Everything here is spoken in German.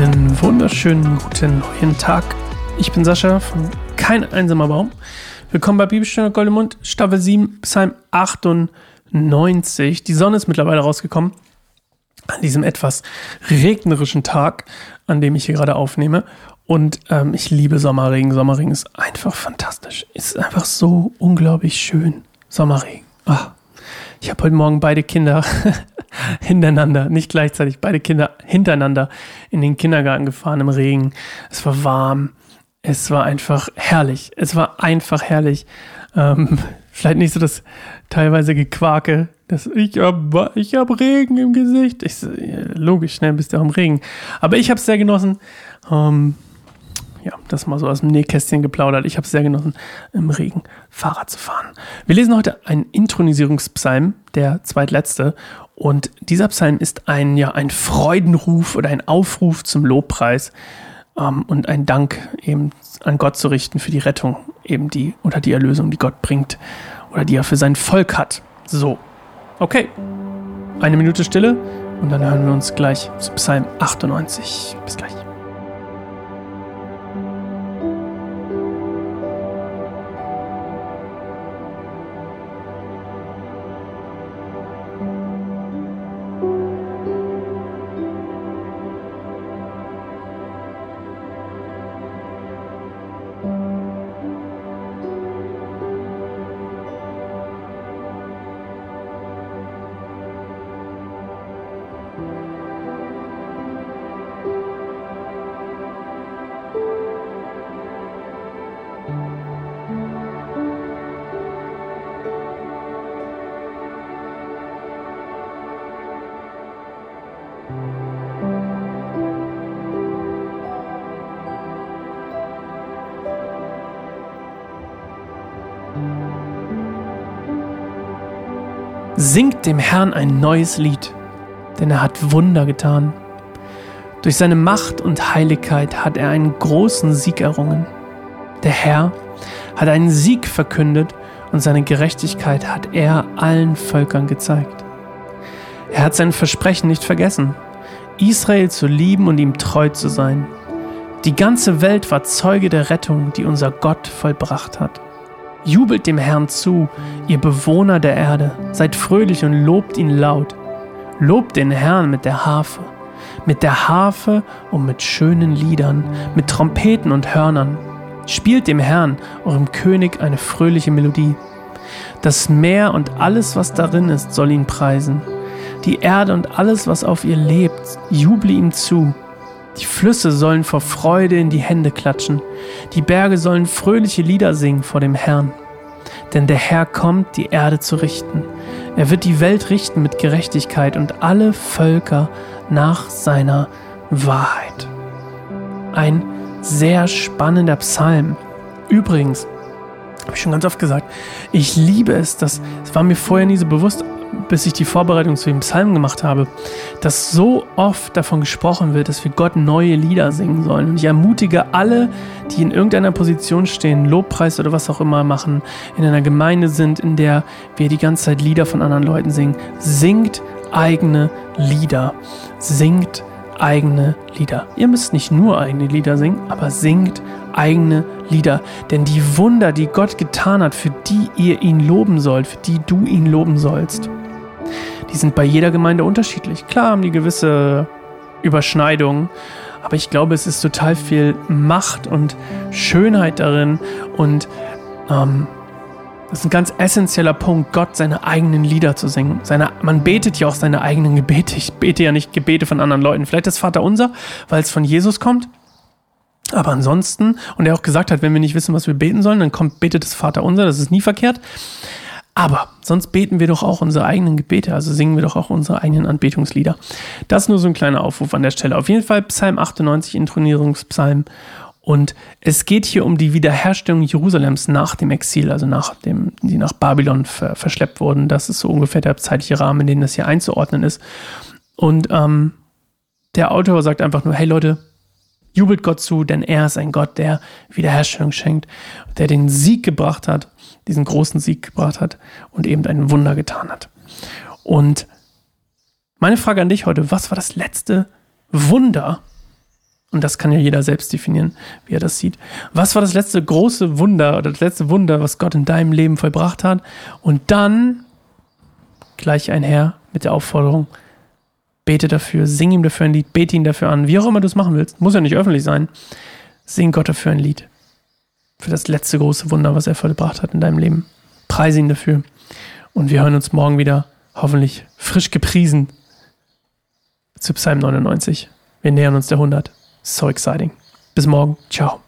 Einen wunderschönen guten neuen Tag. Ich bin Sascha von Kein einsamer Baum. Willkommen bei Bibelstunde Goldemund, Staffel 7, Psalm 98. Die Sonne ist mittlerweile rausgekommen an diesem etwas regnerischen Tag, an dem ich hier gerade aufnehme. Und ähm, ich liebe Sommerregen. Sommerregen ist einfach fantastisch. Ist einfach so unglaublich schön. Sommerregen. Ach. Ich habe heute Morgen beide Kinder hintereinander, nicht gleichzeitig, beide Kinder hintereinander in den Kindergarten gefahren im Regen. Es war warm. Es war einfach herrlich. Es war einfach herrlich. Ähm, vielleicht nicht so das teilweise Gequake, dass ich habe ich hab Regen im Gesicht. Ich, logisch, schnell bist du auch im Regen. Aber ich habe es sehr genossen. Ähm, ja, das mal so aus dem Nähkästchen geplaudert. Ich habe es sehr genossen, im Regen Fahrrad zu fahren. Wir lesen heute einen Intronisierungspsalm, der zweitletzte. Und dieser Psalm ist ein, ja, ein Freudenruf oder ein Aufruf zum Lobpreis ähm, und ein Dank eben an Gott zu richten für die Rettung, eben die oder die Erlösung, die Gott bringt oder die er für sein Volk hat. So, okay. Eine Minute Stille und dann hören wir uns gleich zu Psalm 98. Bis gleich. Singt dem Herrn ein neues Lied, denn er hat Wunder getan. Durch seine Macht und Heiligkeit hat er einen großen Sieg errungen. Der Herr hat einen Sieg verkündet und seine Gerechtigkeit hat er allen Völkern gezeigt. Er hat sein Versprechen nicht vergessen, Israel zu lieben und ihm treu zu sein. Die ganze Welt war Zeuge der Rettung, die unser Gott vollbracht hat. Jubelt dem Herrn zu, ihr Bewohner der Erde, seid fröhlich und lobt ihn laut. Lobt den Herrn mit der Harfe, mit der Harfe und mit schönen Liedern, mit Trompeten und Hörnern. Spielt dem Herrn, eurem König, eine fröhliche Melodie. Das Meer und alles, was darin ist, soll ihn preisen. Die Erde und alles, was auf ihr lebt, juble ihm zu. Die Flüsse sollen vor Freude in die Hände klatschen. Die Berge sollen fröhliche Lieder singen vor dem Herrn. Denn der Herr kommt, die Erde zu richten. Er wird die Welt richten mit Gerechtigkeit und alle Völker nach seiner Wahrheit. Ein sehr spannender Psalm. Übrigens, habe ich schon ganz oft gesagt, ich liebe es, das, das war mir vorher nie so bewusst, bis ich die Vorbereitung zu dem Psalm gemacht habe, dass so oft davon gesprochen wird, dass wir Gott neue Lieder singen sollen. Und ich ermutige alle, die in irgendeiner Position stehen, Lobpreis oder was auch immer machen, in einer Gemeinde sind, in der wir die ganze Zeit Lieder von anderen Leuten singen, singt eigene Lieder. Singt eigene Lieder. Ihr müsst nicht nur eigene Lieder singen, aber singt eigene Lieder. Denn die Wunder, die Gott getan hat, für die ihr ihn loben sollt, für die du ihn loben sollst, die sind bei jeder Gemeinde unterschiedlich. Klar haben die gewisse Überschneidungen, aber ich glaube, es ist total viel Macht und Schönheit darin und ähm, das ist ein ganz essentieller Punkt, Gott seine eigenen Lieder zu singen. Seine, man betet ja auch seine eigenen Gebete. Ich bete ja nicht Gebete von anderen Leuten. Vielleicht das Vater unser, weil es von Jesus kommt. Aber ansonsten, und er auch gesagt hat, wenn wir nicht wissen, was wir beten sollen, dann kommt, betet das Vater unser, das ist nie verkehrt. Aber sonst beten wir doch auch unsere eigenen Gebete, also singen wir doch auch unsere eigenen Anbetungslieder. Das ist nur so ein kleiner Aufruf an der Stelle. Auf jeden Fall Psalm 98, Intronierungspsalm. Und es geht hier um die Wiederherstellung Jerusalems nach dem Exil, also nach dem, die nach Babylon ver verschleppt wurden. Das ist so ungefähr der zeitliche Rahmen, in dem das hier einzuordnen ist. Und ähm, der Autor sagt einfach nur, hey Leute, jubelt Gott zu, denn er ist ein Gott, der Wiederherstellung schenkt, der den Sieg gebracht hat, diesen großen Sieg gebracht hat und eben ein Wunder getan hat. Und meine Frage an dich heute, was war das letzte Wunder, Und das kann ja jeder selbst definieren, wie er das sieht. Was war das letzte große Wunder oder das letzte Wunder, was Gott in deinem Leben vollbracht hat? Und dann gleich einher mit der Aufforderung, bete dafür, sing ihm dafür ein Lied, bete ihn dafür an, wie auch immer du es machen willst. Muss ja nicht öffentlich sein. Sing Gott dafür ein Lied. Für das letzte große Wunder, was er vollbracht hat in deinem Leben. Preise ihn dafür. Und wir hören uns morgen wieder, hoffentlich frisch gepriesen, zu Psalm 99. Wir nähern uns der 100. So exciting. Bis morgen. Ciao.